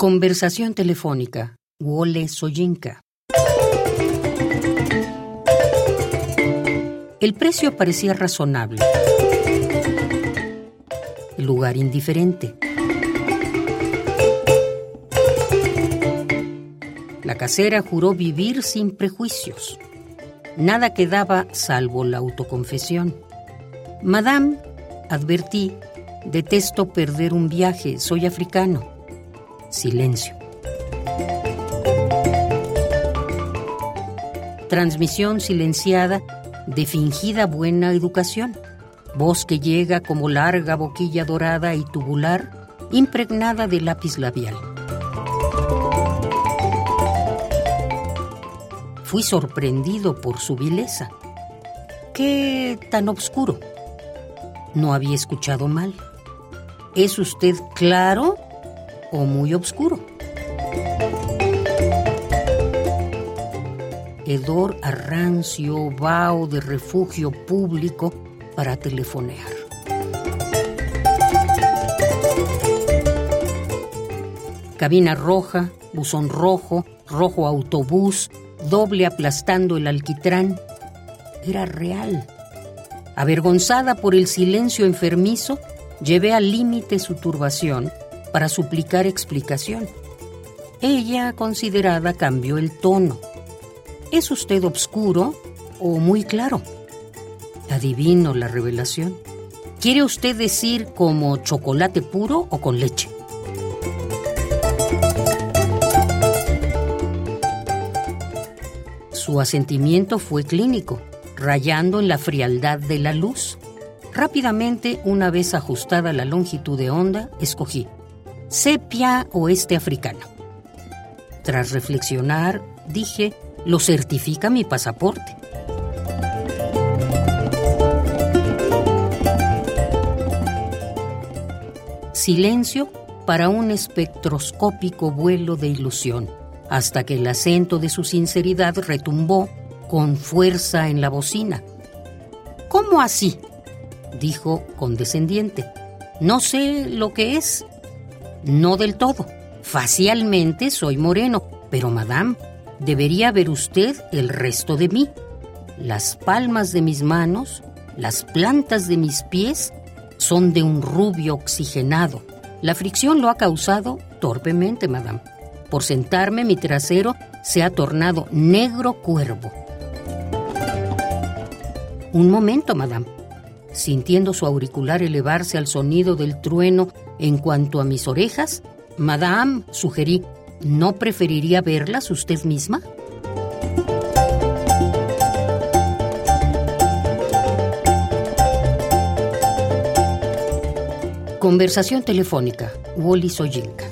Conversación telefónica. Wole Soyinka. El precio parecía razonable. El lugar indiferente. La casera juró vivir sin prejuicios. Nada quedaba salvo la autoconfesión. Madame, advertí, detesto perder un viaje, soy africano. Silencio. Transmisión silenciada de fingida buena educación. Voz que llega como larga boquilla dorada y tubular, impregnada de lápiz labial. Fui sorprendido por su vileza. ¿Qué tan oscuro? No había escuchado mal. ¿Es usted claro o muy oscuro? Hedor arrancio, vaho de refugio público para telefonear. Cabina roja, buzón rojo, rojo autobús, doble aplastando el alquitrán. Era real. Avergonzada por el silencio enfermizo, llevé al límite su turbación para suplicar explicación. Ella, considerada, cambió el tono. ¿Es usted obscuro o muy claro? Adivino la revelación. ¿Quiere usted decir como chocolate puro o con leche? Su asentimiento fue clínico, rayando en la frialdad de la luz. Rápidamente, una vez ajustada la longitud de onda, escogí sepia oeste africano. Tras reflexionar, dije, lo certifica mi pasaporte. Silencio para un espectroscópico vuelo de ilusión, hasta que el acento de su sinceridad retumbó con fuerza en la bocina. ¿Cómo así? dijo condescendiente. No sé lo que es. No del todo. Facialmente soy moreno, pero madame, debería ver usted el resto de mí. Las palmas de mis manos, las plantas de mis pies son de un rubio oxigenado. La fricción lo ha causado torpemente, madame. Por sentarme mi trasero se ha tornado negro cuervo. Un momento, madame. Sintiendo su auricular elevarse al sonido del trueno en cuanto a mis orejas, Madame, sugerí, ¿no preferiría verlas usted misma? Conversación telefónica. Wally Soyinka.